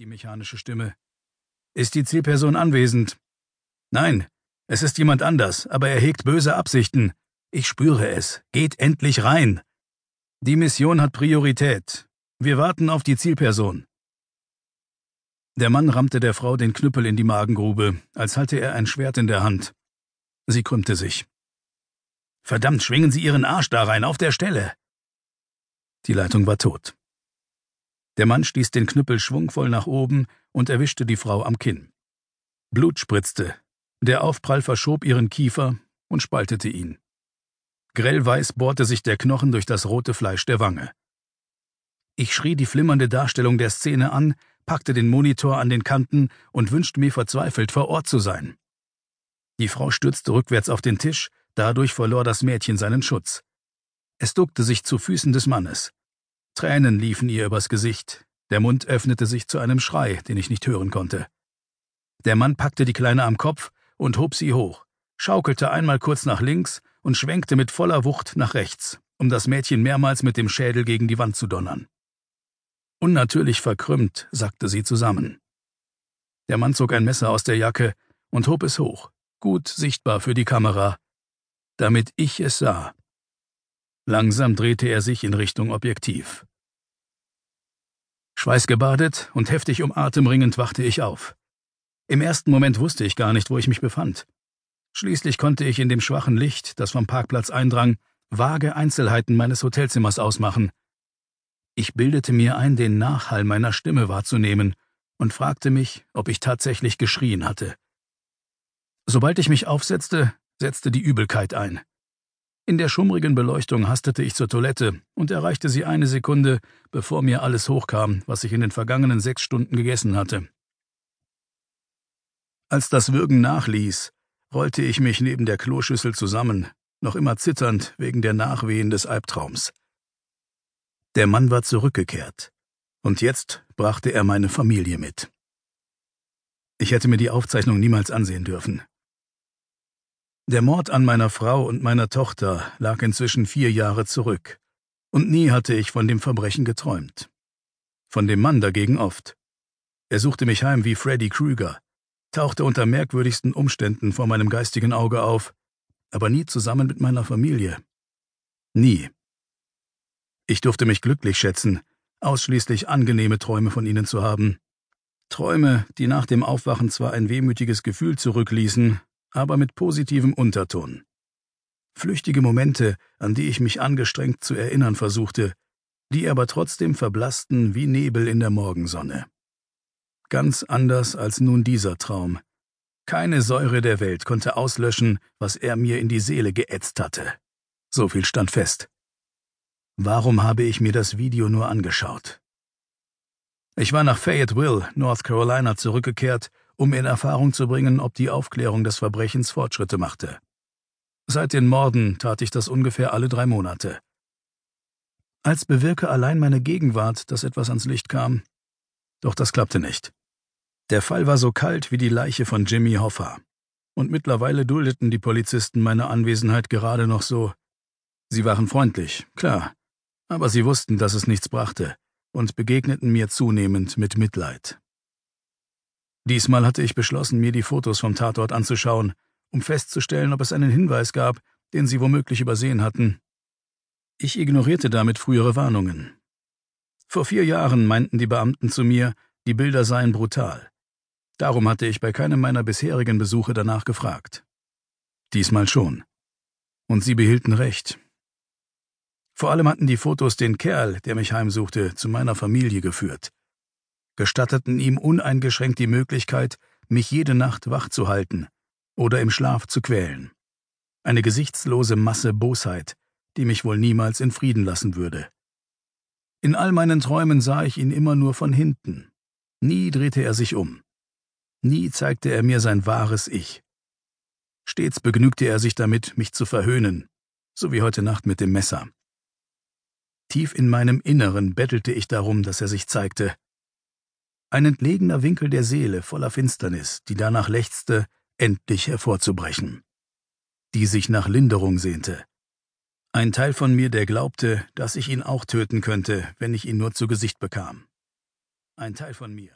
die mechanische Stimme. Ist die Zielperson anwesend? Nein, es ist jemand anders, aber er hegt böse Absichten. Ich spüre es. Geht endlich rein. Die Mission hat Priorität. Wir warten auf die Zielperson. Der Mann rammte der Frau den Knüppel in die Magengrube, als halte er ein Schwert in der Hand. Sie krümmte sich. Verdammt, schwingen Sie Ihren Arsch da rein, auf der Stelle! Die Leitung war tot. Der Mann stieß den Knüppel schwungvoll nach oben und erwischte die Frau am Kinn. Blut spritzte. Der Aufprall verschob ihren Kiefer und spaltete ihn. Grellweiß bohrte sich der Knochen durch das rote Fleisch der Wange. Ich schrie die flimmernde Darstellung der Szene an, packte den Monitor an den Kanten und wünschte mir verzweifelt, vor Ort zu sein. Die Frau stürzte rückwärts auf den Tisch, dadurch verlor das Mädchen seinen Schutz. Es duckte sich zu Füßen des Mannes. Tränen liefen ihr übers Gesicht, der Mund öffnete sich zu einem Schrei, den ich nicht hören konnte. Der Mann packte die Kleine am Kopf und hob sie hoch, schaukelte einmal kurz nach links und schwenkte mit voller Wucht nach rechts, um das Mädchen mehrmals mit dem Schädel gegen die Wand zu donnern. Unnatürlich verkrümmt sackte sie zusammen. Der Mann zog ein Messer aus der Jacke und hob es hoch, gut sichtbar für die Kamera, damit ich es sah. Langsam drehte er sich in Richtung Objektiv. Schweißgebadet und heftig um Atem ringend wachte ich auf. Im ersten Moment wusste ich gar nicht, wo ich mich befand. Schließlich konnte ich in dem schwachen Licht, das vom Parkplatz eindrang, vage Einzelheiten meines Hotelzimmers ausmachen, ich bildete mir ein, den Nachhall meiner Stimme wahrzunehmen und fragte mich, ob ich tatsächlich geschrien hatte. Sobald ich mich aufsetzte, setzte die Übelkeit ein. In der schummrigen Beleuchtung hastete ich zur Toilette und erreichte sie eine Sekunde, bevor mir alles hochkam, was ich in den vergangenen sechs Stunden gegessen hatte. Als das Würgen nachließ, rollte ich mich neben der Kloschüssel zusammen, noch immer zitternd wegen der Nachwehen des Albtraums. Der Mann war zurückgekehrt, und jetzt brachte er meine Familie mit. Ich hätte mir die Aufzeichnung niemals ansehen dürfen. Der Mord an meiner Frau und meiner Tochter lag inzwischen vier Jahre zurück, und nie hatte ich von dem Verbrechen geträumt. Von dem Mann dagegen oft. Er suchte mich heim wie Freddy Krüger, tauchte unter merkwürdigsten Umständen vor meinem geistigen Auge auf, aber nie zusammen mit meiner Familie. Nie. Ich durfte mich glücklich schätzen, ausschließlich angenehme Träume von ihnen zu haben. Träume, die nach dem Aufwachen zwar ein wehmütiges Gefühl zurückließen, aber mit positivem Unterton. Flüchtige Momente, an die ich mich angestrengt zu erinnern versuchte, die aber trotzdem verblassten wie Nebel in der Morgensonne. Ganz anders als nun dieser Traum. Keine Säure der Welt konnte auslöschen, was er mir in die Seele geätzt hatte. So viel stand fest. Warum habe ich mir das Video nur angeschaut? Ich war nach Fayetteville, North Carolina, zurückgekehrt, um in Erfahrung zu bringen, ob die Aufklärung des Verbrechens Fortschritte machte. Seit den Morden tat ich das ungefähr alle drei Monate. Als bewirke allein meine Gegenwart, dass etwas ans Licht kam. Doch das klappte nicht. Der Fall war so kalt wie die Leiche von Jimmy Hoffa. Und mittlerweile duldeten die Polizisten meine Anwesenheit gerade noch so. Sie waren freundlich, klar, aber sie wussten, dass es nichts brachte und begegneten mir zunehmend mit Mitleid. Diesmal hatte ich beschlossen, mir die Fotos vom Tatort anzuschauen, um festzustellen, ob es einen Hinweis gab, den sie womöglich übersehen hatten. Ich ignorierte damit frühere Warnungen. Vor vier Jahren meinten die Beamten zu mir, die Bilder seien brutal. Darum hatte ich bei keinem meiner bisherigen Besuche danach gefragt. Diesmal schon. Und sie behielten recht, vor allem hatten die Fotos den Kerl, der mich heimsuchte, zu meiner Familie geführt, gestatteten ihm uneingeschränkt die Möglichkeit, mich jede Nacht wach zu halten oder im Schlaf zu quälen. Eine gesichtslose Masse Bosheit, die mich wohl niemals in Frieden lassen würde. In all meinen Träumen sah ich ihn immer nur von hinten. Nie drehte er sich um. Nie zeigte er mir sein wahres Ich. Stets begnügte er sich damit, mich zu verhöhnen, so wie heute Nacht mit dem Messer. Tief in meinem Inneren bettelte ich darum, dass er sich zeigte. Ein entlegener Winkel der Seele voller Finsternis, die danach lechzte, endlich hervorzubrechen. Die sich nach Linderung sehnte. Ein Teil von mir, der glaubte, dass ich ihn auch töten könnte, wenn ich ihn nur zu Gesicht bekam. Ein Teil von mir,